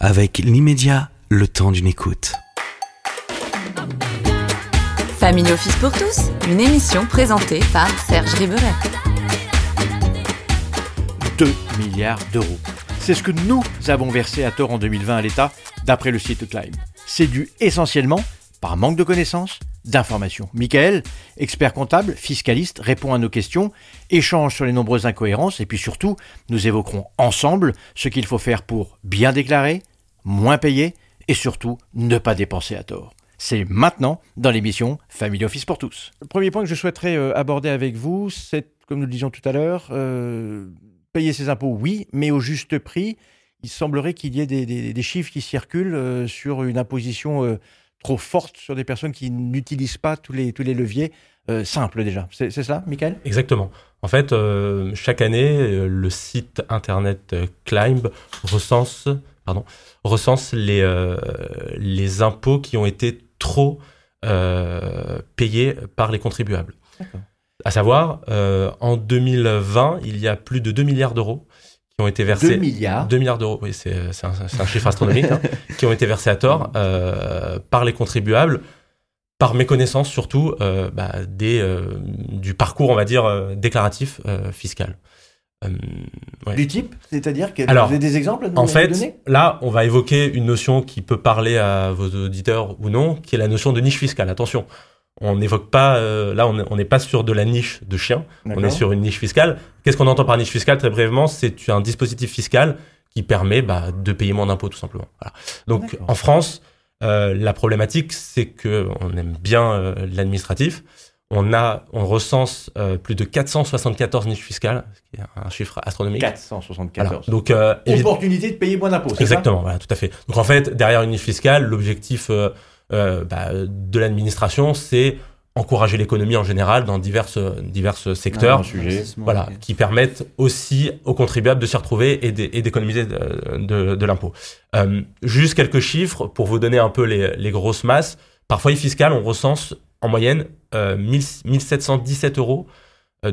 avec l'immédiat, le temps d'une écoute. Family Office pour tous, une émission présentée par Serge Riberet. 2 milliards d'euros. C'est ce que nous avons versé à tort en 2020 à l'État, d'après le site Climb. C'est dû essentiellement par manque de connaissances, d'informations. Michael, expert comptable, fiscaliste, répond à nos questions, échange sur les nombreuses incohérences et puis surtout, nous évoquerons ensemble ce qu'il faut faire pour bien déclarer, moins payer et surtout ne pas dépenser à tort. C'est maintenant dans l'émission Family Office pour tous. Le premier point que je souhaiterais euh, aborder avec vous, c'est, comme nous le disions tout à l'heure, euh, payer ses impôts, oui, mais au juste prix. Il semblerait qu'il y ait des, chiffres qui circulent euh, sur une imposition trop forte sur des personnes qui n'utilisent pas tous les, tous les leviers simples déjà. C'est ça, Michael? Exactement. En fait, chaque année, le site internet Climb recense, pardon, recense les, les impôts qui ont été trop euh, payés par les contribuables. À savoir, euh, en 2020, il y a plus de 2 milliards d'euros qui ont été versés. 2 milliards? 2 milliards d'euros, oui, c'est un, chiffre astronomique, hein, qui ont été versés à tort euh, par les contribuables, par méconnaissance surtout bah, des, du parcours, on va dire, déclaratif fiscal. Euh, du type C'est-à-dire que vous avez des exemples à nous En fait, là, on va évoquer une notion qui peut parler à vos auditeurs ou non, qui est la notion de niche fiscale. Attention, on n'évoque pas, euh, là, on n'est pas sur de la niche de chien, on est sur une niche fiscale. Qu'est-ce qu'on entend par niche fiscale Très brièvement, c'est un dispositif fiscal qui permet bah, de payer moins d'impôts, tout simplement. Donc, en France, euh, la problématique, c'est que on aime bien l'administratif on a, on recense euh, plus de 474 niches fiscales, ce qui est un chiffre astronomique. 474. Donc, euh, opportunité de payer moins d'impôts. Exactement, voilà, tout à fait. Donc en fait, derrière une niche fiscale, l'objectif euh, euh bah, de l'administration, c'est encourager l'économie en général dans diverses diverses secteurs, voilà, qui permettent aussi aux contribuables de s'y retrouver et d'économiser de, de, de l'impôt. juste quelques chiffres pour vous donner un peu les, les grosses masses. Par foyer fiscal, on recense en moyenne 1717 euh, euros euh,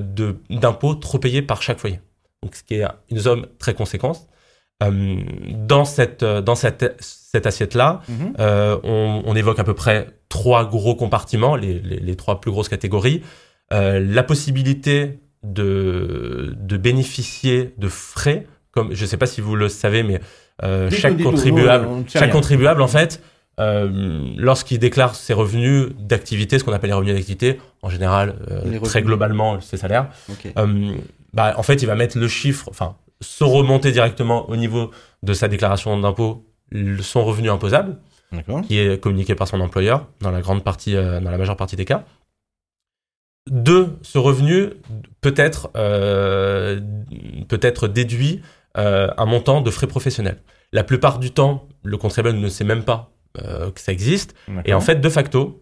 d'impôts trop payés par chaque foyer. Donc, ce qui est une somme très conséquente. Euh, dans cette, dans cette, cette assiette-là, mhm. on, évoque à peu près trois gros compartiments, les, les, trois plus grosses catégories. la possibilité de, de bénéficier de frais, comme je ne sais pas si vous le savez, mais chaque contribuable, chaque contribuable en fait euh, lorsqu'il déclare ses revenus d'activité, ce qu'on appelle les revenus d'activité, en général, euh, très globalement, ses salaires, euh, bah, en fait, il va mettre le chiffre, enfin, se remonter directement au niveau de sa déclaration d'impôt, son revenu imposable, qui est communiqué par son employeur dans la grande partie, dans la majeure partie des cas. De ce revenu peut être, peut être déduit un montant de frais professionnels. La plupart du temps, le contribuable ne sait même pas que ça existe. Et en fait, de facto,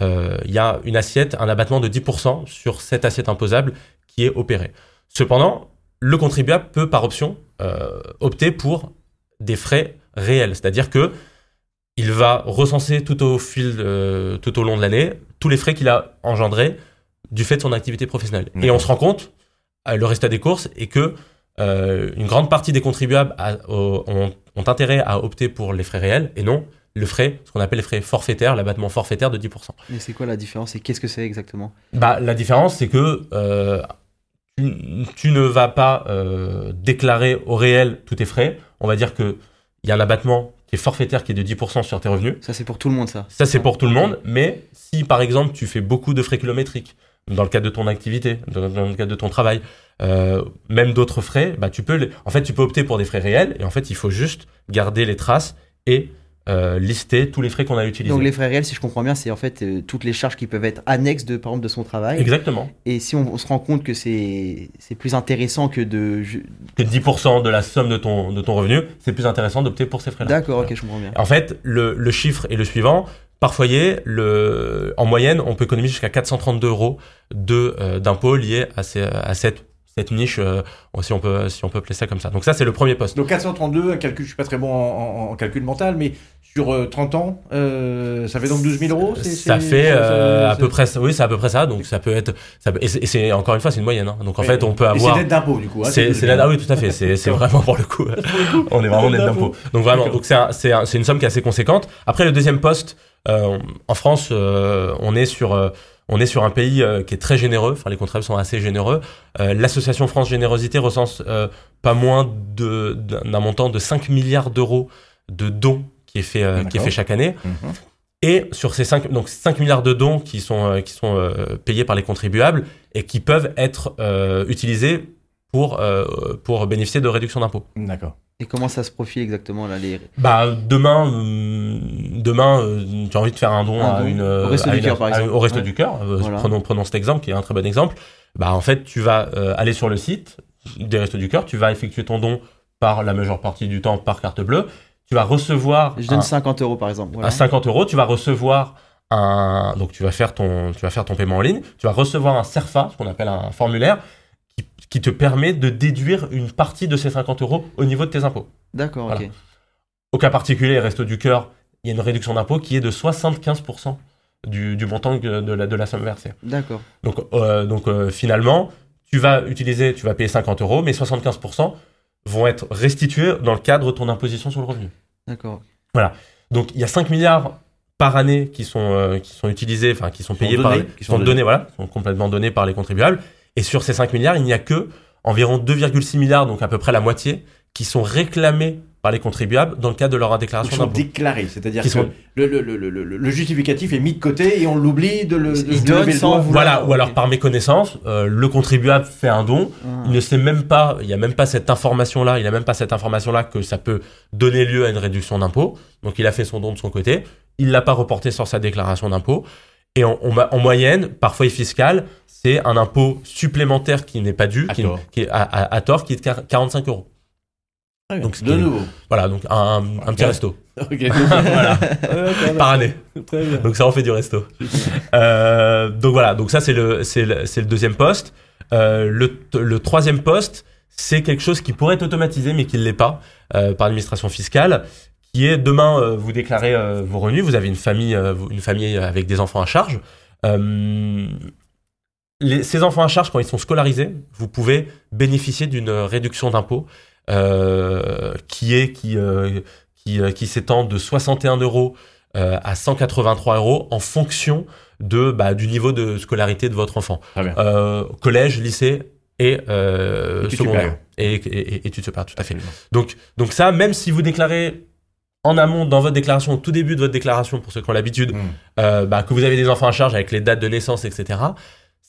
euh, il y a une assiette, un abattement de 10% sur cette assiette imposable qui est opérée. Cependant, le contribuable peut, par option, euh, opter pour des frais réels, c'est-à-dire que il va recenser tout au fil, tout au long de l'année, tous les frais qu'il a engendrés du fait de son activité professionnelle. Et on se rend compte, le résultat des courses, est que une grande partie des contribuables ont, ont, intérêt à opter pour les frais réels et non le frais, ce qu'on appelle les frais forfaitaires, l'abattement forfaitaire de 10%. Mais c'est quoi la différence et qu'est-ce que c'est exactement? Bah, La différence, c'est que euh, tu, ne vas pas euh, déclarer au réel tous tes frais. On va dire qu'il y a un abattement qui est forfaitaire qui est de 10% sur tes revenus. Ça, c'est pour tout le monde, ça Ça, c'est pour tout le monde. Mais si, par exemple, tu fais beaucoup de frais kilométriques, dans le cadre de ton activité, dans, le cadre de ton travail, euh, même d'autres frais, bah, tu peux, en fait, tu peux opter pour des frais réels. Et en fait, il faut juste garder les traces et euh, lister tous les frais qu'on a utilisés. Donc les frais réels, si je comprends bien, c'est en fait euh, toutes les charges qui peuvent être annexes de par exemple de son travail. Exactement. Et si on, se rend compte que c'est plus intéressant que de que 10% de la somme de ton de ton revenu, c'est plus intéressant d'opter pour ces frais-là. D'accord, ok, je comprends bien. En fait, le, le chiffre est le suivant. Par foyer, le, en moyenne, on peut économiser jusqu'à 432 euros euh, d'impôts liés à, ces, à cette cette niche, euh, si on peut si on peut appeler ça comme ça. Donc ça c'est le premier poste. Donc 432, un calcul, je suis pas très bon en, calcul mental, mais sur 30 ans, ça fait donc 12 000 euros. ça fait à peu près, oui, c'est à peu près ça. Donc ça peut être, ça et c'est encore une fois c'est une moyenne. Hein. Donc en fait on peut avoir. C'est l'aide d'impôt du coup. Hein, c'est l'aide, ah oui tout à fait. C'est vraiment pour le coup. on est vraiment l'aide d'impôt. Donc vraiment, donc c'est c'est une somme qui est assez conséquente. Après le deuxième poste. Euh, en France, euh, on est sur euh, on est sur un pays qui est très généreux. Enfin, les contribuables sont assez généreux. L'association France Générosité recense pas moins d'un montant de 5 milliards d'euros de dons qui est fait qui est fait chaque année. Mhm. Et sur ces 5, donc 5 milliards de dons qui sont, qui sont payés par les contribuables et qui peuvent être utilisés pour, pour bénéficier de réduction d'impôts. D'accord. Et comment ça se profile exactement là les... Bah demain, euh, demain, euh, tu as envie de faire un don, à une au resto du cœur par exemple. Au resto du cœur. Euh, prenons prenons cet exemple qui est un très bon exemple. Bah en fait, tu vas aller sur le site des restos du cœur, tu vas effectuer ton don par la majeure partie du temps par carte bleue. Tu vas recevoir. Je donne 50 euros par exemple. À 50 euros, tu vas recevoir un. Donc tu vas faire ton, tu vas faire ton paiement en ligne. Tu vas recevoir un Serfa, ce qu'on appelle un formulaire qui te permet de déduire une partie de ces 50 euros au niveau de tes impôts. D'accord, ok. Au cas particulier, Resto du Cœur, il y a une réduction d'impôt qui est de 75% du, du, montant de la, de la somme versée. D'accord. Donc, euh, donc euh, finalement, tu vas utiliser, tu vas payer 50 euros, mais 75% vont être restitués dans le cadre de ton imposition sur le revenu. D'accord. Voilà. Donc il y a 5 milliards par année qui sont, euh, qui sont utilisés, enfin qui sont payés par, qui sont, donnés, voilà, sont complètement donnés par les contribuables. Et sur ces 5 milliards, il n'y a que environ 2,6 milliards, donc à peu près la moitié, qui sont réclamés par les contribuables dans le cadre de leur déclaration d'impôt. Ils sont déclarés, c'est-à-dire que le, le, le, le, justificatif est mis de côté et on l'oublie de le de sans Voilà, ou alors par méconnaissance, euh, le contribuable fait un don, ah. il ne sait même pas, il n'y a même pas cette information-là, il n'a même pas cette information-là que ça peut donner lieu à une réduction d'impôt. Donc il a fait son don de son côté, il l'a pas reporté sur sa déclaration d'impôt. Et en, en, moyenne, parfois fiscal, c'est un impôt supplémentaire qui n'est pas dû, qui, qui, est à, tort, qui est de 45 euros. Ah donc, de nouveau. Voilà, donc un, un petit resto. voilà. Par année. Donc ça en fait du resto. Euh, donc voilà, donc ça c'est le, c'est le, le, deuxième poste. Euh, le, le, troisième poste, c'est quelque chose qui pourrait être automatisé mais qui ne l'est pas euh, par l'administration fiscale qui est demain euh, vous déclarez euh, vos revenus, vous avez une famille, euh, une famille avec des enfants à charge. Les, ces enfants à charge, quand ils sont scolarisés, vous pouvez bénéficier d'une réduction d'impôt qui est qui qui, qui s'étend de 61 euros à 183 euros en fonction de bah, du niveau de scolarité de votre enfant. collège, lycée et secondaire et, et, et, études supérieures, tout à fait. Donc donc ça, même si vous déclarez en amont dans votre déclaration, au tout début de votre déclaration, pour ceux qui ont l'habitude, mm. euh, bah, que vous avez des enfants à charge avec les dates de naissance, etc.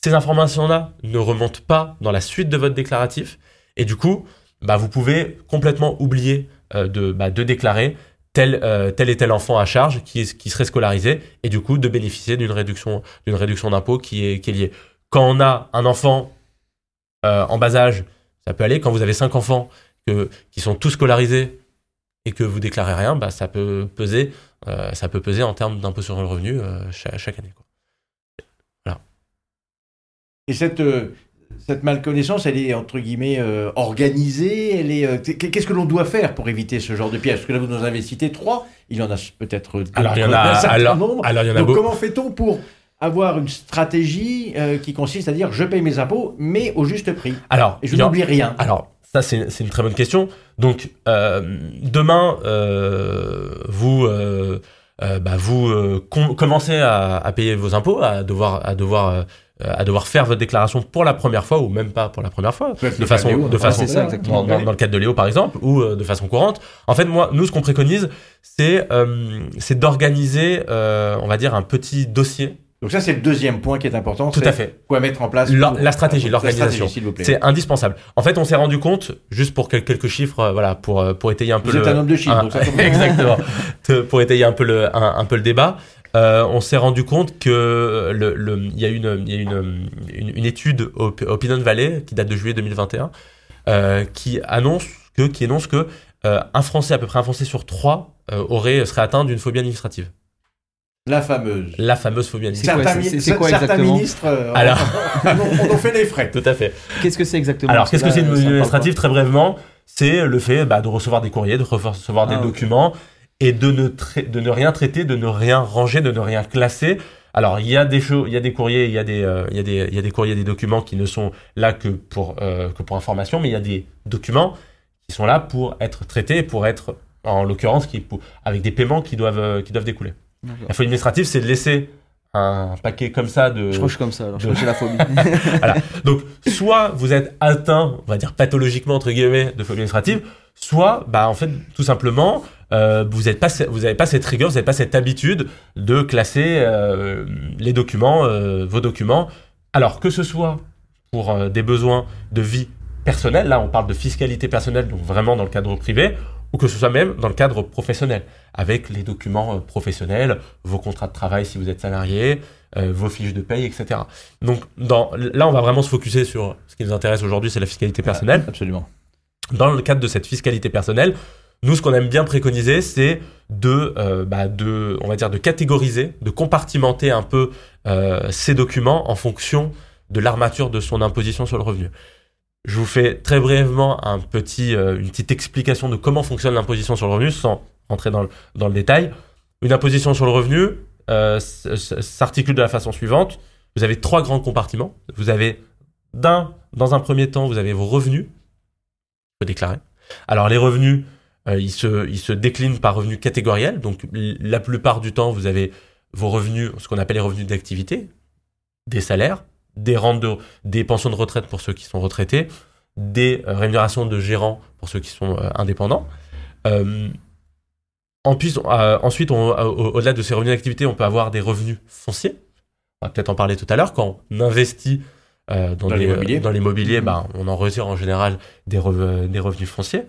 Ces informations-là ne remontent pas dans la suite de votre déclaratif. Et du coup, bah, vous pouvez complètement oublier euh, de, bah, de déclarer tel, euh, tel et tel enfant à charge qui, qui serait scolarisé et du coup de bénéficier d'une réduction, d'une réduction d'impôt qui est, qui est liée. Quand on a un enfant en bas âge, ça peut aller. Quand vous avez cinq enfants que, qui sont tous scolarisés, et que vous déclarez rien, bah, ça peut peser, euh, ça peut peser en termes d'impôt sur le revenu euh, chaque, année. Quoi. Voilà. Et cette, euh, cette malconnaissance, elle est entre guillemets organisée. Elle est. Qu'est-ce que l'on doit faire pour éviter ce genre de piège? Parce que là, vous nous avez cité trois. Il y en a peut-être. Alors il y en a. Alors, alors, il y en a Donc, comment fait-on pour avoir une stratégie qui consiste à dire je paye mes impôts, mais au juste prix? Alors, et je n'oublie rien. Alors, ça, c'est une très bonne question. Donc, euh, demain, euh, vous, euh, bah, vous commencez à, payer vos impôts, à devoir, à devoir, à devoir faire votre déclaration pour la première fois ou même pas pour la première fois, de façon, de façon, dans, dans, le cadre de Léo par exemple, ou de façon courante. En fait, moi, nous, ce qu'on préconise, c'est, c'est d'organiser, on va dire, un petit dossier donc ça, c'est le deuxième point qui est important. Tout à fait. Quoi mettre en place La, stratégie, l'organisation. C'est indispensable. En fait, on s'est rendu compte, juste pour quelques chiffres, euh, voilà, pour euh, pour étayer un peu Vous le. un homme de chiffres. donc ça exactement. pour étayer un peu le un, peu le débat. Euh, on s'est rendu compte que le, le, il y a une, y a une, une, étude au, au Pinot Valley qui date de juillet 2021 euh, qui annonce que, qui énonce que euh, un Français, à peu près un Français sur trois, aurait serait atteint d'une phobie administrative. La fameuse. La fameuse phobie mi c'est quoi certains ministres euh, Alors... on, on, fait les frais. Tout à fait. Qu'est-ce que c'est exactement? Alors, qu'est-ce que c'est une phobie administrative Très brièvement, c'est le fait bah, de recevoir des courriers, de recevoir des ah, documents et de ne, de ne rien traiter, de ne rien ranger, de ne rien classer. Alors, il y a des choses, il y a des courriers, il y a des, euh, il y a des, il y a des courriers, des documents qui ne sont là que pour, euh, que pour information, mais il y a des documents qui sont là pour être traités, pour être, en l'occurrence, qui, avec des paiements qui doivent, qui doivent découler. La folie administrative, c'est de laisser un paquet comme ça de. Je crois que je suis comme ça, alors je crois que j'ai la phobie. voilà. Donc, soit vous êtes atteint, on va dire pathologiquement, entre guillemets, de phobie administrative, soit, bah, en fait, tout simplement, euh, vous n'avez pas, vous avez pas cette rigueur, vous n'avez pas cette habitude de classer euh, les documents, euh, vos documents. Alors, que ce soit pour des besoins de vie personnelle, là, on parle de fiscalité personnelle, donc vraiment dans le cadre privé, ou que ce soit même dans le cadre professionnel, avec les documents euh, professionnels, vos contrats de travail si vous êtes salarié, euh, vos fiches de paye, etc. Donc dans, là, on va vraiment se focuser sur ce qui nous intéresse aujourd'hui, c'est la fiscalité personnelle. absolument. Dans le cadre de cette fiscalité personnelle, nous, ce qu'on aime bien préconiser, c'est de, euh, bah, de, on va dire, de catégoriser, de compartimenter un peu ces documents en fonction de l'armature de son imposition sur le revenu. Je vous fais très brièvement un petit, euh, une petite explication de comment fonctionne l'imposition sur le revenu sans rentrer dans le, détail. Une imposition sur le revenu euh, s'articule de la façon suivante. Vous avez trois grands compartiments. Vous avez d'un, dans un premier temps, vous avez vos revenus, faut déclarer. Alors les revenus, euh, ils, se, ils se déclinent par revenus catégoriels. Donc la plupart du temps, vous avez vos revenus, ce qu'on appelle les revenus d'activité, des salaires, des rentes de, des pensions de retraite pour ceux qui sont retraités, des euh, rémunérations de gérants pour ceux qui sont euh, indépendants. Euh, en plus, ensuite, au-delà de ces revenus d'activité, on peut avoir des revenus fonciers. On va peut-être en parler tout à l'heure. Quand on investit dans, dans l'immobilier, bah, on en retire en général des, des revenus fonciers.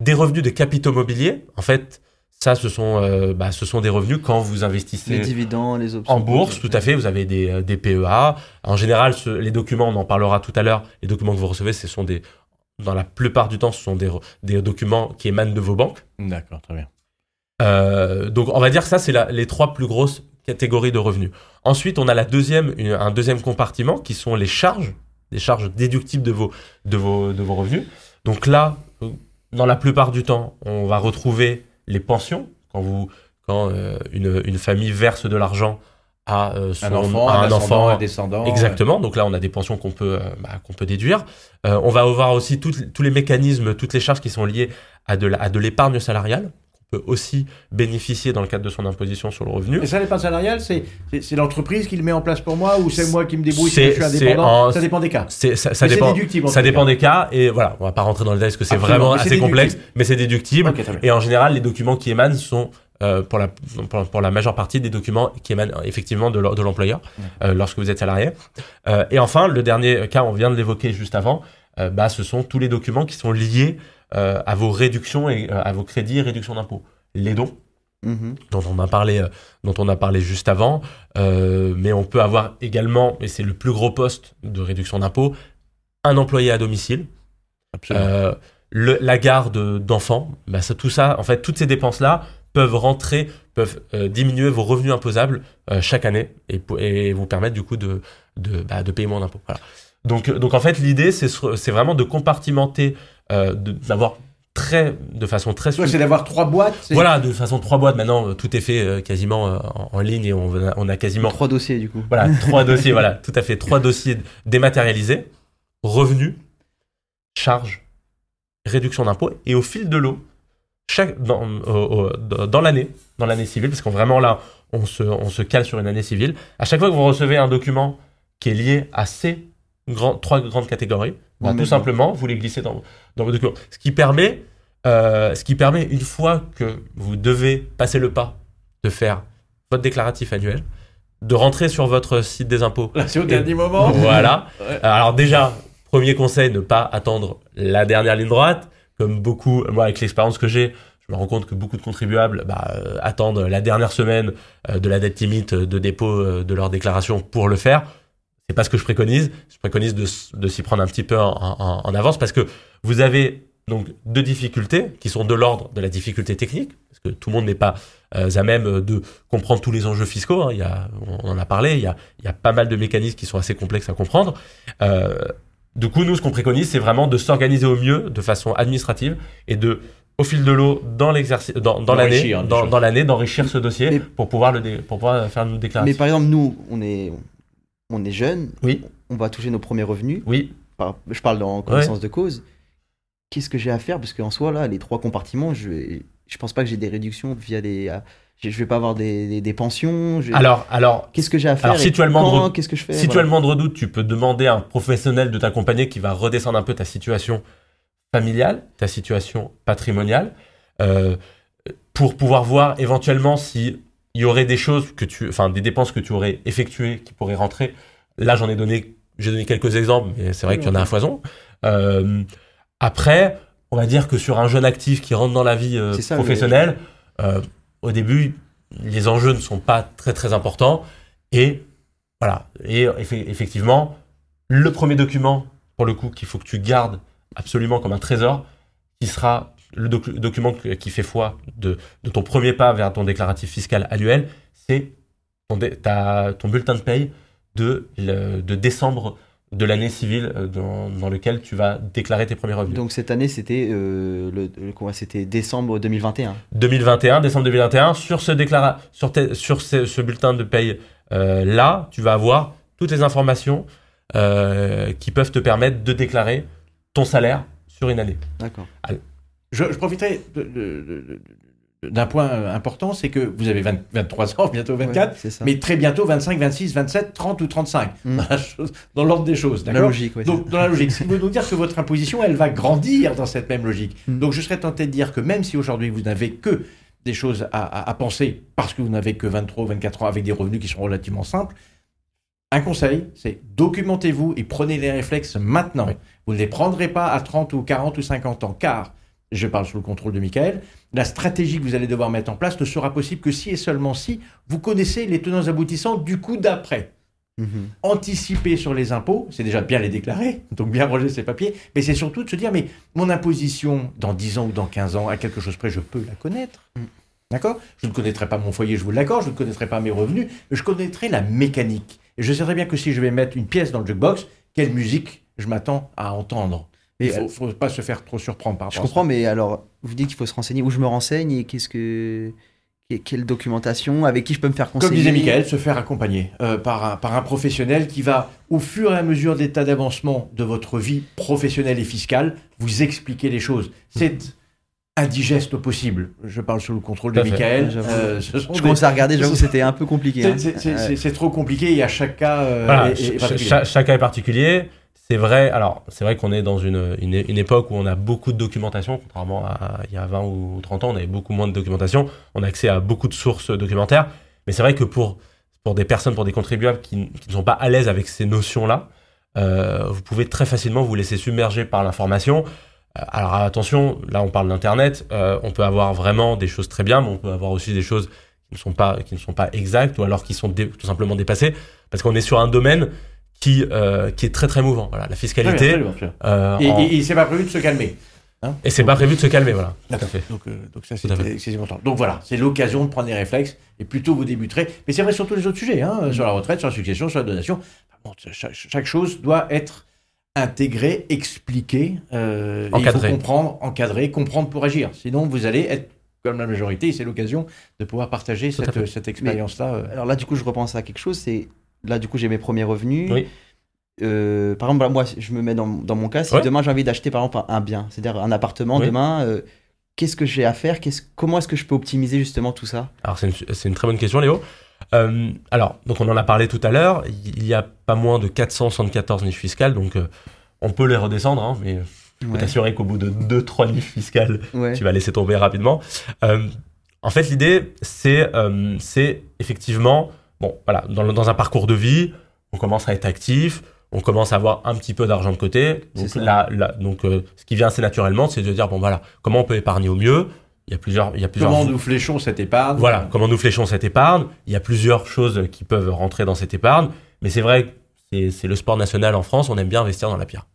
Des revenus de capitaux mobiliers. En fait, ça, ce sont, euh, bah, ce sont des revenus quand vous investissez. Les dividendes, les options. En bourse, tout à fait. Vous avez des, euh, des PEA. En général, les documents, on en parlera tout à l'heure. Les documents que vous recevez, ce sont des, dans la plupart du temps, ce sont des, des documents qui émanent de vos banques. D'accord, très bien. Euh, donc, on va dire que ça, c'est les trois plus grosses catégories de revenus. Ensuite, on a la deuxième, un deuxième compartiment qui sont les charges, les charges déductibles de vos, de vos, de vos revenus. Donc là, dans la plupart du temps, on va retrouver les pensions, quand, vous, quand euh, une, une, famille verse de l'argent à, euh, son, un enfant, un, enfant, un descendant. Exactement. Donc là, on a des pensions qu'on peut, euh, bah, qu'on peut déduire. on va avoir aussi tous les mécanismes, toutes les charges qui sont liées à à de l'épargne salariale peut aussi bénéficier dans le cadre de son imposition sur le revenu. Et ça, l'épargne salariale, c'est, c'est, l'entreprise qui le met en place pour moi ou c'est moi qui me débrouille si je suis indépendant? Ça dépend des cas. C'est, ça, ça dépend, ça dépend des cas et voilà, on va pas rentrer dans le détail parce que c'est vraiment assez complexe, mais c'est déductible. et en général, les documents qui émanent sont euh, pour, la, pour, la majeure partie des documents qui émanent effectivement de, de l'employeur euh, lorsque vous êtes salarié. Euh, et enfin, le dernier cas, on vient de l'évoquer juste avant, euh, bah, ce sont tous les documents qui sont liés euh, à vos réductions et euh, à vos crédits et réductions d'impôts. Les dons, mhm. dont on a parlé, euh, dont on a parlé juste avant. mais on peut avoir également, et c'est le plus gros poste de réduction d'impôts, un employé à domicile. la garde d'enfants, bah tout ça, en fait, toutes ces dépenses-là peuvent rentrer, peuvent diminuer vos revenus imposables chaque année et, et, vous permettre du coup de, de, bah, de payer moins d'impôts. Voilà. Donc, donc en fait, l'idée, c'est vraiment de compartimenter euh, d'avoir très de façon très c'est d'avoir trois boîtes voilà de façon trois boîtes. Maintenant euh, tout est fait euh, quasiment en, ligne et on a, on a quasiment trois dossiers du coup. Voilà trois dossiers voilà tout à fait. Trois dossiers dématérialisés revenus charges réduction d'impôts et au fil de l'eau chaque dans, dans l'année dans l'année civile parce qu'on vraiment là on se, on se cale sur une année civile. À chaque fois que vous recevez un document qui est lié à ces grand, trois grandes catégories tout simplement, vous les glissez dans, dans vos documents. Ce qui permet, euh, ce qui permet, une fois que vous devez passer le pas de faire votre déclaratif annuel, de rentrer sur votre site des impôts. Là, c'est au dernier moment. Voilà. Alors déjà, premier conseil, ne pas attendre la dernière ligne droite. Comme beaucoup, moi avec l'expérience que j'ai, je me rends compte que beaucoup de contribuables bah, euh, attendent la dernière semaine euh, de la dette limite de dépôt de leur déclaration pour le faire c'est pas ce que je préconise. Je préconise de, s'y prendre un petit peu en, avance parce que vous avez donc de difficultés qui sont de l'ordre de la difficulté technique, parce que tout le monde n'est pas euh, à même de comprendre tous les enjeux fiscaux. Hein. Il y a, on en a parlé, il y a, il y a pas mal de mécanismes qui sont assez complexes à comprendre. Euh, du coup, nous, ce qu'on préconise, c'est vraiment de s'organiser au mieux de façon administrative et de au fil de l'eau dans l'exercice dans, dans l'année dans, dans l'année d'enrichir ce dossier pour pouvoir le pour pouvoir faire une déclaration. Mais par exemple nous on est on est jeunes, oui. on va toucher nos premiers revenus. Oui. je parle en connaissance de cause. Qu'est-ce que j'ai à faire? Parce qu'en soi là les trois compartiments je je pense pas que j'ai des réductions via des je vais pas avoir des, des, pensions. Alors, alors, qu'est-ce que j'ai à faire? Alors, si tu as le moindre, qu'est-ce que je fais? Si tu as le moindre doute, tu peux demander à un professionnel de t'accompagner qui va redescendre un peu ta situation familiale, ta situation patrimoniale, euh, pour pouvoir voir éventuellement si il y aurait des choses que tu, enfin, des dépenses que tu aurais effectuées qui pourraient rentrer. Là, j'en ai donné, j'ai donné quelques exemples, mais c'est vrai qu'il y en a un foison. Euh, après, on va dire que sur un jeune actif qui rentre dans la vie euh, professionnelle, euh, au début, les enjeux ne sont pas très très importants. Et voilà. Et effectivement, le premier document, pour le coup, qu'il faut que tu gardes absolument comme un trésor, qui sera le document qui fait foi de, de, ton premier pas vers ton déclaratif fiscal annuel, c'est ton, ton, bulletin de paye de, de décembre de l'année civile euh, dans, dans, lequel tu vas déclarer tes premiers revenus. Donc cette année, c'était euh, le, c'était décembre 2021. 2021, décembre 2021. Sur ce déclara, sur, sur ce, bulletin de paye euh, là, tu vas avoir toutes les informations euh, qui peuvent te permettre de déclarer ton salaire sur une année. D'accord. Je, je profiterai d'un point euh, important, c'est que vous avez 23 ans, bientôt 24, mais très bientôt 25, 26, 27, 30 ou 35, mm. dans l'ordre des choses. Dans la logique, Donc, dans la logique. Ce qui veut nous dire que votre imposition, elle va grandir dans cette même logique. Mm. Donc, je serais tenté de dire que même si aujourd'hui vous n'avez que des choses à, à, penser, parce que vous n'avez que 23 ou 24 ans avec des revenus qui sont relativement simples, un conseil, c'est documentez-vous et prenez les réflexes maintenant. Vous ne les prendrez pas à 30 ou 40 ou 50 ans, car je parle sous le contrôle de Michael, la stratégie que vous allez devoir mettre en place ne sera possible que si et seulement si vous connaissez les tenants aboutissants du coup d'après. Mhm. Anticiper sur les impôts, c'est déjà bien les déclarer, donc bien ranger ses papiers, mais c'est surtout de se dire, mais mon imposition dans 10 ans ou dans 15 ans, à quelque chose près, je peux la connaître. Mm. D'accord? Je ne connaîtrai pas mon foyer, je vous l'accorde, je ne connaîtrai pas mes revenus, mais je connaîtrai la mécanique. Et je sais très bien que si je vais mettre une pièce dans le jukebox, quelle musique je m'attends à entendre? Il ne faut, pas se faire trop surprendre par rapport Je comprends, mais alors, vous dites qu'il faut se renseigner. Où je me renseigne et qu'est-ce que. Quelle documentation Avec qui je peux me faire conseiller Comme disait Michael, se faire accompagner euh, par, un, par un professionnel qui va, au fur et à mesure de l'état d'avancement de votre vie professionnelle et fiscale, vous expliquer les choses. C'est indigeste au possible. Je parle sous le contrôle de Michael. Euh, je commence à regarder, j'avoue, c'était un peu compliqué. C'est hein. trop compliqué et à chaque cas euh, chaque cas est particulier. C'est vrai, alors c'est vrai qu'on est dans une, une, époque où on a beaucoup de documentation, contrairement à il y a 20 ou 30 ans, on avait beaucoup moins de documentation, on a accès à beaucoup de sources documentaires, mais c'est vrai que pour, pour des personnes, pour des contribuables qui, qui ne sont pas à l'aise avec ces notions-là, euh, vous pouvez très facilement vous laisser submerger par l'information. Euh, alors attention, là on parle d'Internet, euh, on peut avoir vraiment des choses très bien, mais on peut avoir aussi des choses qui ne sont pas, qui ne sont pas exactes ou alors qui sont tout simplement dépassées, parce qu'on est sur un domaine qui, euh, qui est très très mouvant. Voilà, la fiscalité. Euh, et, et, et c'est pas prévu de se calmer. Hein et c'est pas prévu de se calmer, voilà. Tout à fait. Donc, euh, donc ça, c'est important. Donc voilà, c'est l'occasion de prendre des réflexes et plutôt vous débuterez. Mais c'est vrai sur tous les autres sujets, hein, mm. sur la retraite, sur la succession, sur la donation. Bon, chaque, chaque, chose doit être intégrée, expliquée, euh, encadrée. il faut comprendre, encadrer, comprendre pour agir. Sinon, vous allez être comme la majorité, c'est l'occasion de pouvoir partager cette, cette expérience-là. Alors là, du coup, je repense à quelque chose, c'est là, du coup, j'ai mes premiers revenus. Euh, par exemple, moi, je me mets dans, dans mon cas, si demain j'ai envie d'acheter par exemple un bien, c'est-à-dire un appartement, demain, euh, qu'est-ce que j'ai à faire? Comment est-ce que je peux optimiser justement tout ça? Alors, c'est une, une, très bonne question, Léo. Euh, alors, donc on en a parlé tout à l'heure, il y a pas moins de 474 niches fiscales, donc on peut les redescendre, hein, mais je peux t'assurer qu'au bout de 2-3 niches fiscales, tu vas laisser tomber rapidement. en fait, l'idée, c'est effectivement bon, voilà, dans, dans, un parcours de vie, on commence à être actif, on commence à avoir un petit peu d'argent de côté. Donc, là, là, donc euh, ce qui vient assez naturellement, c'est de dire, bon, voilà, comment on peut épargner au mieux? Il y a plusieurs, il y a plusieurs. Comment nous fléchons cette épargne? Voilà, comment nous fléchons cette épargne. Il y a plusieurs choses qui peuvent rentrer dans cette épargne, mais c'est vrai que c'est le sport national en France. On aime bien investir dans la pierre.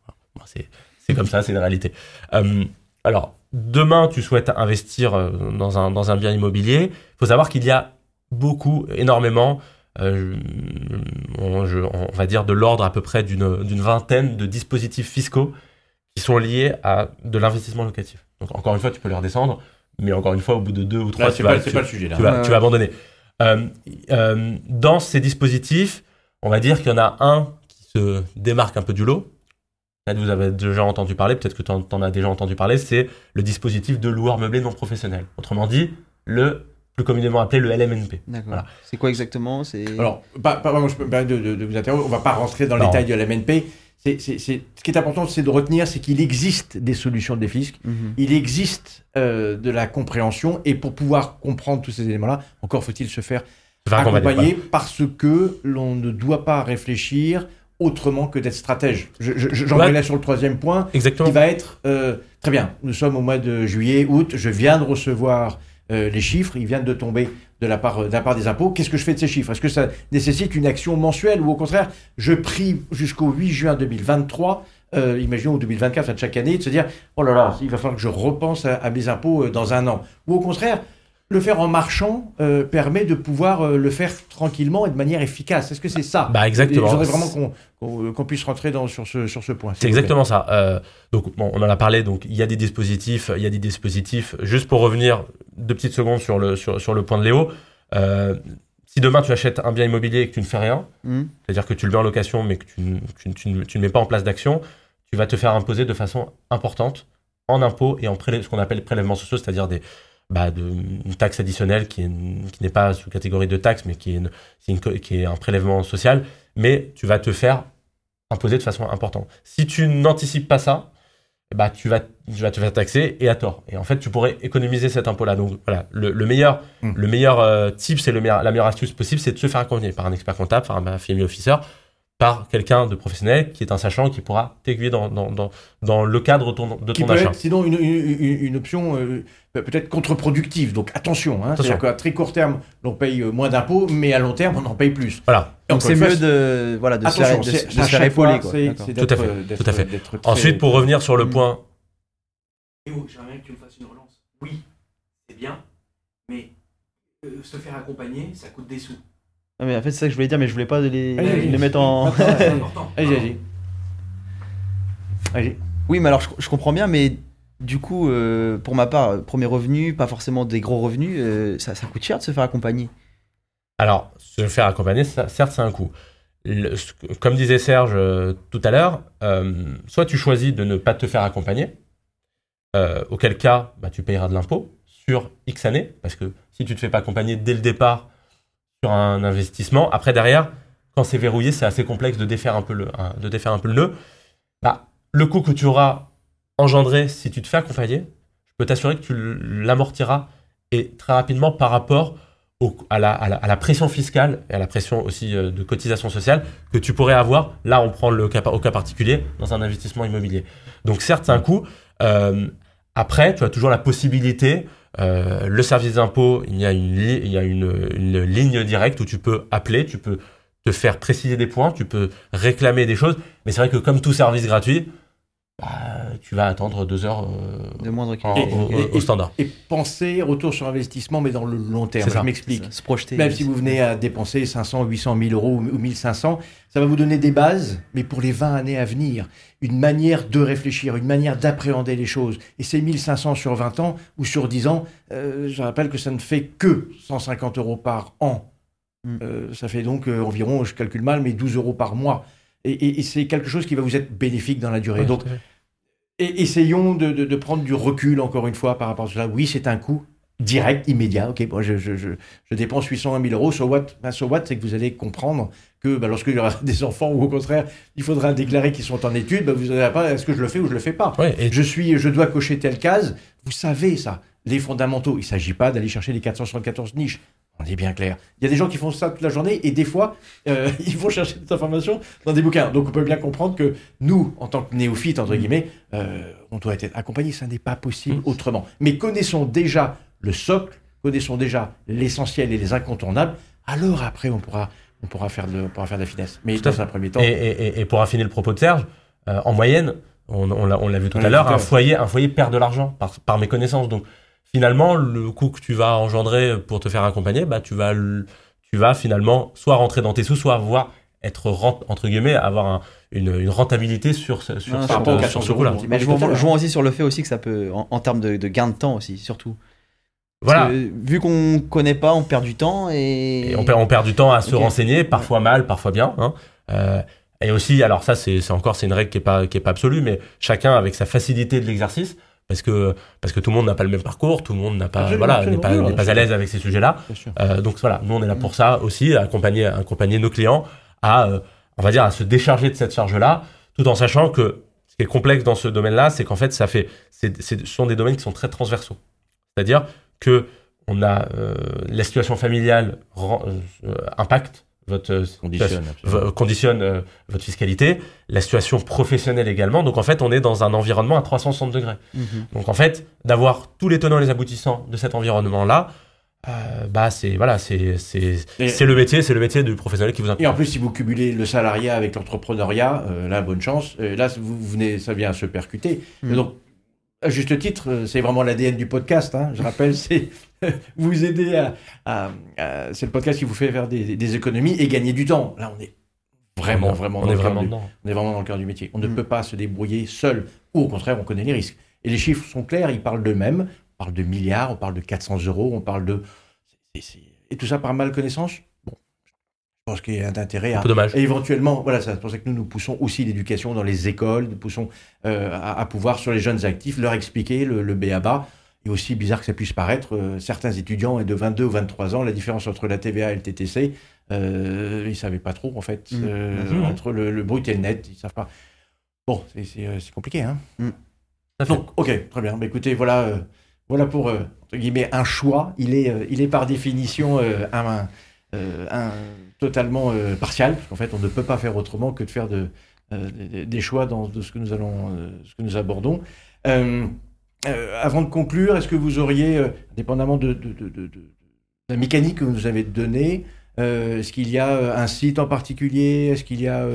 C'est comme ça, c'est une réalité. Euh, alors, demain, tu souhaites investir euh, dans un, dans un bien immobilier, il faut savoir qu'il y a beaucoup, énormément, euh, on, va dire de l'ordre à peu près d'une vingtaine de dispositifs fiscaux qui sont liés à de l'investissement locatif. Donc, encore une fois, tu peux les redescendre, mais encore une fois, au bout de deux ou trois, tu, vas, pas, le sujet, là. tu, vas, tu vas abandonner. Euh, dans ces dispositifs, on va dire qu'il y en a un qui se démarque un peu du lot, vous avez déjà entendu parler, peut-être que tu en, as déjà entendu parler, c'est le dispositif de loueur meublé non professionnel. Autrement dit, le plus communément appelé le LMNP. D'accord. C'est quoi exactement? Alors, pas, moi, je peux me permettre de, vous interroger. On va pas rentrer dans les détails du LMNP. C'est, ce qui est important, c'est de retenir, c'est qu'il existe des solutions de défisque, mhm. il existe euh, de la compréhension, et pour pouvoir comprendre tous ces éléments-là, encore faut-il se faire accompagner, parce que l'on ne doit pas réfléchir autrement que d'être stratège. J'en vais là sur le troisième point, Exactement. qui va être, euh, très bien, nous sommes au mois de juillet, août, je viens de recevoir euh, les chiffres, ils viennent de tomber de la part, de la part des impôts. Qu'est-ce que je fais de ces chiffres? Est-ce que ça nécessite une action mensuelle ou au contraire, je prie jusqu'au 8 juin 2023 euh, imaginons 2024, à chaque année, de se dire, oh là là, il va falloir que je repense à, mes impôts euh, dans un an. Ou au contraire, le faire en marchant euh, permet de pouvoir euh, le faire tranquillement et de manière efficace. Est-ce que c'est ça? Bah exactement. J'aimerais vraiment euh, qu'on puisse rentrer dans, sur, ce, sur ce point. C'est exactement ça. donc bon, on en a parlé. Donc il y a des dispositifs, il y a des dispositifs. Juste pour revenir deux petites secondes sur le sur, sur le point de Léo. si demain tu achètes un bien immobilier et que tu ne fais rien, mmh. c'est-à-dire que tu le mets en location mais que tu, tu, tu, ne mets pas en place d'action, tu vas te faire imposer de façon importante en impôts et en ce qu'on appelle prélèvements sociaux, c'est-à-dire des bah, de, une taxe additionnelle qui, qui n'est pas sous catégorie de taxe, mais qui est, une, qui est un prélèvement social, mais tu vas te faire imposer de façon importante. Si tu n'anticipes pas ça, bah, tu, vas, tu vas te faire taxer et à tort. Et en fait, tu pourrais économiser cet impôt-là. Donc voilà, le, meilleur, le meilleur mmh. euh, type, c'est le meilleur, la meilleure astuce possible, c'est de se faire accompagner par un expert comptable, par un family officer, par quelqu'un de professionnel qui est un sachant qui pourra t'aiguiller dans, dans, dans, dans, le cadre de ton, de qui peut achat. Être, sinon, une, une, une option euh, peut-être contre-productive. Donc attention, hein, c'est-à-dire qu'à très court terme, on paye euh, moins d'impôts, mais à long terme, on en paye plus. Voilà. Donc c'est mieux de, voilà, de attention, se faire, de, de se épauler. Quoi. Tout à fait. Tout à fait. Ensuite, pour revenir sur le mm. point. J'aimerais bien que tu me fasses une relance. Oui, c'est bien, mais euh, se faire accompagner, ça coûte des sous. Non, mais en fait, c'est ça que je voulais dire, mais je voulais pas les, les mettre en. Allez, allez. Oui, mais alors je, comprends bien, mais du coup, euh, pour ma part, premier revenu, pas forcément des gros revenus, euh, ça, ça, coûte cher de se faire accompagner. Alors, se faire accompagner, ça, certes, c'est un coût. comme disait Serge euh, tout à l'heure, soit tu choisis de ne pas te faire accompagner, auquel cas, bah, tu payeras de l'impôt sur X années, parce que si tu ne te fais pas accompagner dès le départ, un investissement. Après, derrière, quand c'est verrouillé, c'est assez complexe de défaire un peu le, de défaire un peu le nœud. Bah, le coût que tu auras engendré si tu te fais accompagner, je peux t'assurer que tu l'amortiras et très rapidement par rapport à, la, à, la, pression fiscale et à la pression aussi euh, de cotisation sociale que tu pourrais avoir. Là, on prend le cas, au cas particulier dans un investissement immobilier. Donc certes, c'est un coût. Euh, après, tu as toujours la possibilité euh, le service d'impôt, il y a, une, une, ligne directe où tu peux appeler, tu peux te faire préciser des points, tu peux réclamer des choses. Mais c'est vrai que comme tout service gratuit, bah, tu vas attendre deux heures euh, de moindre au, standard. Et, penser retour sur investissement, mais dans le long terme. Je m'explique. Se projeter. Même si vous venez à dépenser 500, 800, 1000 euros ou 1500, ça va vous donner des bases, mais pour les 20 années à venir, une manière de réfléchir, une manière d'appréhender les choses. Et ces 1500 sur 20 ans ou sur 10 ans, euh, je rappelle que ça ne fait que 150 euros par an. Mm. Euh, ça fait donc environ, je calcule mal, mais 12 euros par mois et, c'est quelque chose qui va vous être bénéfique dans la durée. Donc, et, essayons de, prendre du recul, encore une fois, par rapport à cela. Oui, c'est un coût direct, immédiat. Ok, bon, je, je, je, dépense 800 000 euros. So what, ben, so what c'est que vous allez comprendre que ben, lorsqu'il y aura des enfants, ou au contraire, il faudra déclarer qu'ils sont en études, ben, vous n'allez pas, est-ce que je le fais ou je le fais pas? Et... je, suis, je dois cocher telle case. Vous savez ça. Les fondamentaux, il ne s'agit pas d'aller chercher les 474 niches. On est bien clair. Il y a des gens qui font ça toute la journée et des fois, euh, ils vont chercher cette information dans des bouquins. Donc on peut bien comprendre que nous, en tant que néophytes, entre mm. guillemets, euh, on doit être accompagnés. Ça n'est pas possible mm. autrement. Mais connaissons déjà le socle, connaissons déjà l'essentiel et les incontournables. Alors après, on pourra, on pourra, faire, de, on pourra faire de la finesse. Mais dans un premier temps. Et, et, et, pour affiner le propos de Serge, euh, en moyenne, on, on l'a vu tout à l'heure, un foyer, un foyer perd de l'argent par, par méconnaissance. Donc finalement, le coût que tu vas engendrer pour te faire accompagner, bah, tu vas, tu vas finalement soit rentrer dans tes sous, soit avoir être entre guillemets avoir une, rentabilité sur ce, sur, sur, ce coup-là. Mais je vois aussi sur le fait aussi que ça peut en, termes de, gain de temps aussi surtout. Voilà. vu qu'on connaît pas, on perd du temps et, on, perd, on perd du temps à se renseigner, parfois mal, parfois bien. Hein. Euh, et aussi, alors ça c'est encore c'est une règle qui est pas qui est pas absolue, mais chacun avec sa facilité de l'exercice parce que parce que tout le monde n'a pas le même parcours, tout le monde n'a pas voilà n'est pas, pas à l'aise avec ces sujets-là. Euh, donc voilà, nous on est là pour ça aussi, accompagner accompagner nos clients à, euh, on va dire, à se décharger de cette charge-là, tout en sachant que ce qui est complexe dans ce domaine-là, c'est qu'en fait, ça fait, ce sont des domaines qui sont très transversaux. C'est-à-dire que on a euh, la situation familiale impacte votre conditionne, conditionne votre fiscalité, la situation professionnelle également. Donc en fait, on est dans un environnement à 360 degrés. Mm-hmm. Donc en fait, d'avoir tous les tenants et les aboutissants de cet environnement-là, euh, bah c'est voilà c'est c'est le métier c'est le métier du professionnel qui vous intéresse. Et en plus si vous cumulez le salariat avec l'entrepreneuriat euh, là bonne chance euh, là vous, venez ça vient se percuter mm. donc à juste titre c'est vraiment l'ADN du podcast hein, je rappelle c'est vous aider à, c'est le podcast qui vous fait faire des, des, économies et gagner du temps. Là on est vraiment. Vraiment on est vraiment on est vraiment dans le cœur du métier. On ne mm. peut pas se débrouiller seul. Ou au contraire on connaît les risques. Et les chiffres sont clairs ils parlent d'eux-mêmes. On parle de milliards, on parle de 400 euros, on parle de... Et tout ça par mal connaissance pense qu'il y a un intérêt à... dommage. Et éventuellement, voilà, c'est pour ça que nous, nous poussons aussi l'éducation dans les écoles, nous poussons euh, à, pouvoir, sur les jeunes actifs, leur expliquer le, le BABA. Et aussi bizarre que ça puisse paraître, euh, certains étudiants de 22 ou 23 ans, la différence entre la TVA et le TTC, euh, ils ne savaient pas trop, en fait, mmh. Mmh. entre le, brut et le net, ils savent pas. Bon, c'est compliqué, hein mmh. Donc, ok, très bien. Mais écoutez, voilà voilà pour, euh, entre guillemets, un choix. Il est, euh, il est par définition euh, un, un, totalement partial, parce qu'en fait, on ne peut pas faire autrement que de faire de, des choix dans ce que nous, abordons. avant de conclure, est-ce que vous auriez, dépendamment de, la mécanique que vous nous avez donnée, est-ce qu'il y a un site en particulier? Est-ce qu'il y a...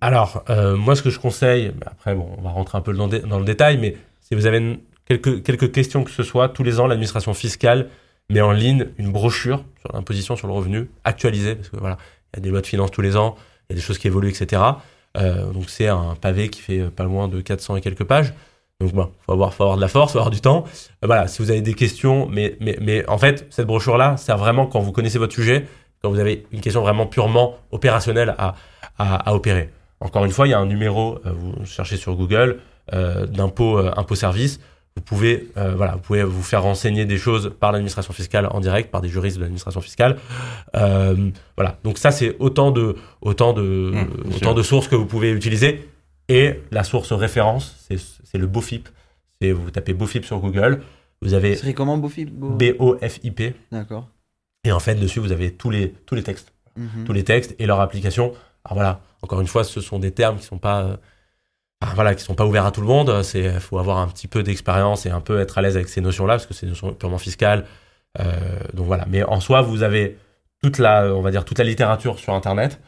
Alors, moi, ce que je conseille, après, bon, on va rentrer un peu dans, le détail, mais si vous avez quelques questions que ce soit, tous les ans, l'administration fiscale met en ligne une brochure sur l'imposition sur le revenu actualisée, parce que voilà, il y a des lois de finances tous les ans, il y a des choses qui évoluent, etc. Euh, donc c'est un pavé qui fait pas loin de 400 et quelques pages. Donc bon, faut avoir, faut avoir de la force, faut avoir du temps. Euh, voilà, si vous avez des questions, mais, mais, mais en fait, cette brochure-là sert vraiment quand vous connaissez votre sujet, quand vous avez une question vraiment purement opérationnelle à, à, à opérer. Encore une fois, il y a un numéro, euh, vous cherchez sur Google, d'impôt impôt service vous pouvez, euh, voilà, vous pouvez vous faire renseigner des choses par l'administration fiscale en direct, par des juristes de l'administration fiscale. Euh, voilà. Donc ça, c'est autant de, autant de, mmh, autant de sources que vous pouvez utiliser. Et la source référence, c'est le BOFIP. C'est vous tapez BOFIP sur Google. Vous avez. C'est comment BOFIP B-O-F-I-P. D'accord. Et en fait, dessus, vous avez tous les, tous les textes. Mmh. Tous les textes et leur application. Alors voilà, encore une fois, ce sont des termes qui sont pas ah, voilà, qui sont pas ouverts à tout le monde. C'est, faut avoir un petit peu d'expérience et un peu être à l'aise avec ces notions-là, parce que c'est des notions purement fiscales. Euh, donc voilà. Mais en soi, vous avez toute la, on va dire, toute la littérature sur Internet.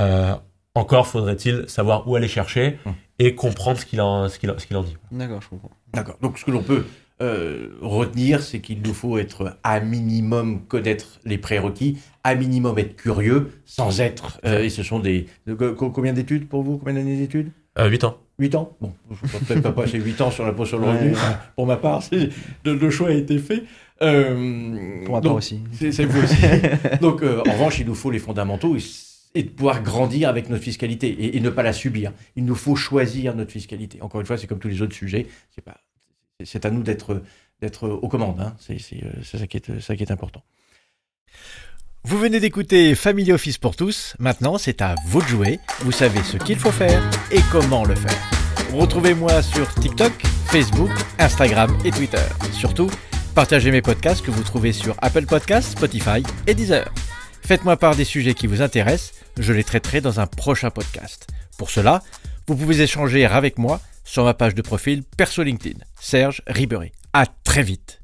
Euh, encore faudrait-il savoir où aller chercher hum. et comprendre ce qu'il en, ce qu'il, ce qu'il en dit. D'accord, je comprends. D'accord. Donc ce que l'on peut euh, retenir, c'est qu'il nous faut être à minimum connaître les prérequis, à minimum être curieux, sans être. et ce sont des. combien d'études pour vous? Combien d'années d'études? 8 ans. 8 ans Bon, je ne peut-être pas passer 8 ans sur la sur le revenu. Pour ma part, le, choix a été fait. Euh, pour ma part aussi. C'est vous aussi. donc, euh, en revanche, il nous faut les fondamentaux et, de pouvoir grandir avec notre fiscalité et, ne pas la subir. Il nous faut choisir notre fiscalité. Encore une fois, c'est comme tous les autres sujets. C'est c'est à nous d'être aux commandes. Hein. C'est euh, ça qui est ça qui est important. Vous venez d'écouter Family Office pour tous. Maintenant, c'est à vous de jouer. Vous savez ce qu'il faut faire et comment le faire. Retrouvez-moi sur TikTok, Facebook, Instagram et Twitter. Surtout, partagez mes podcasts que vous trouvez sur Apple Podcasts, Spotify et Deezer. Faites-moi part des sujets qui vous intéressent, je les traiterai dans un prochain podcast. Pour cela, vous pouvez échanger avec moi sur ma page de profil perso LinkedIn, Serge Ribéry. À très vite.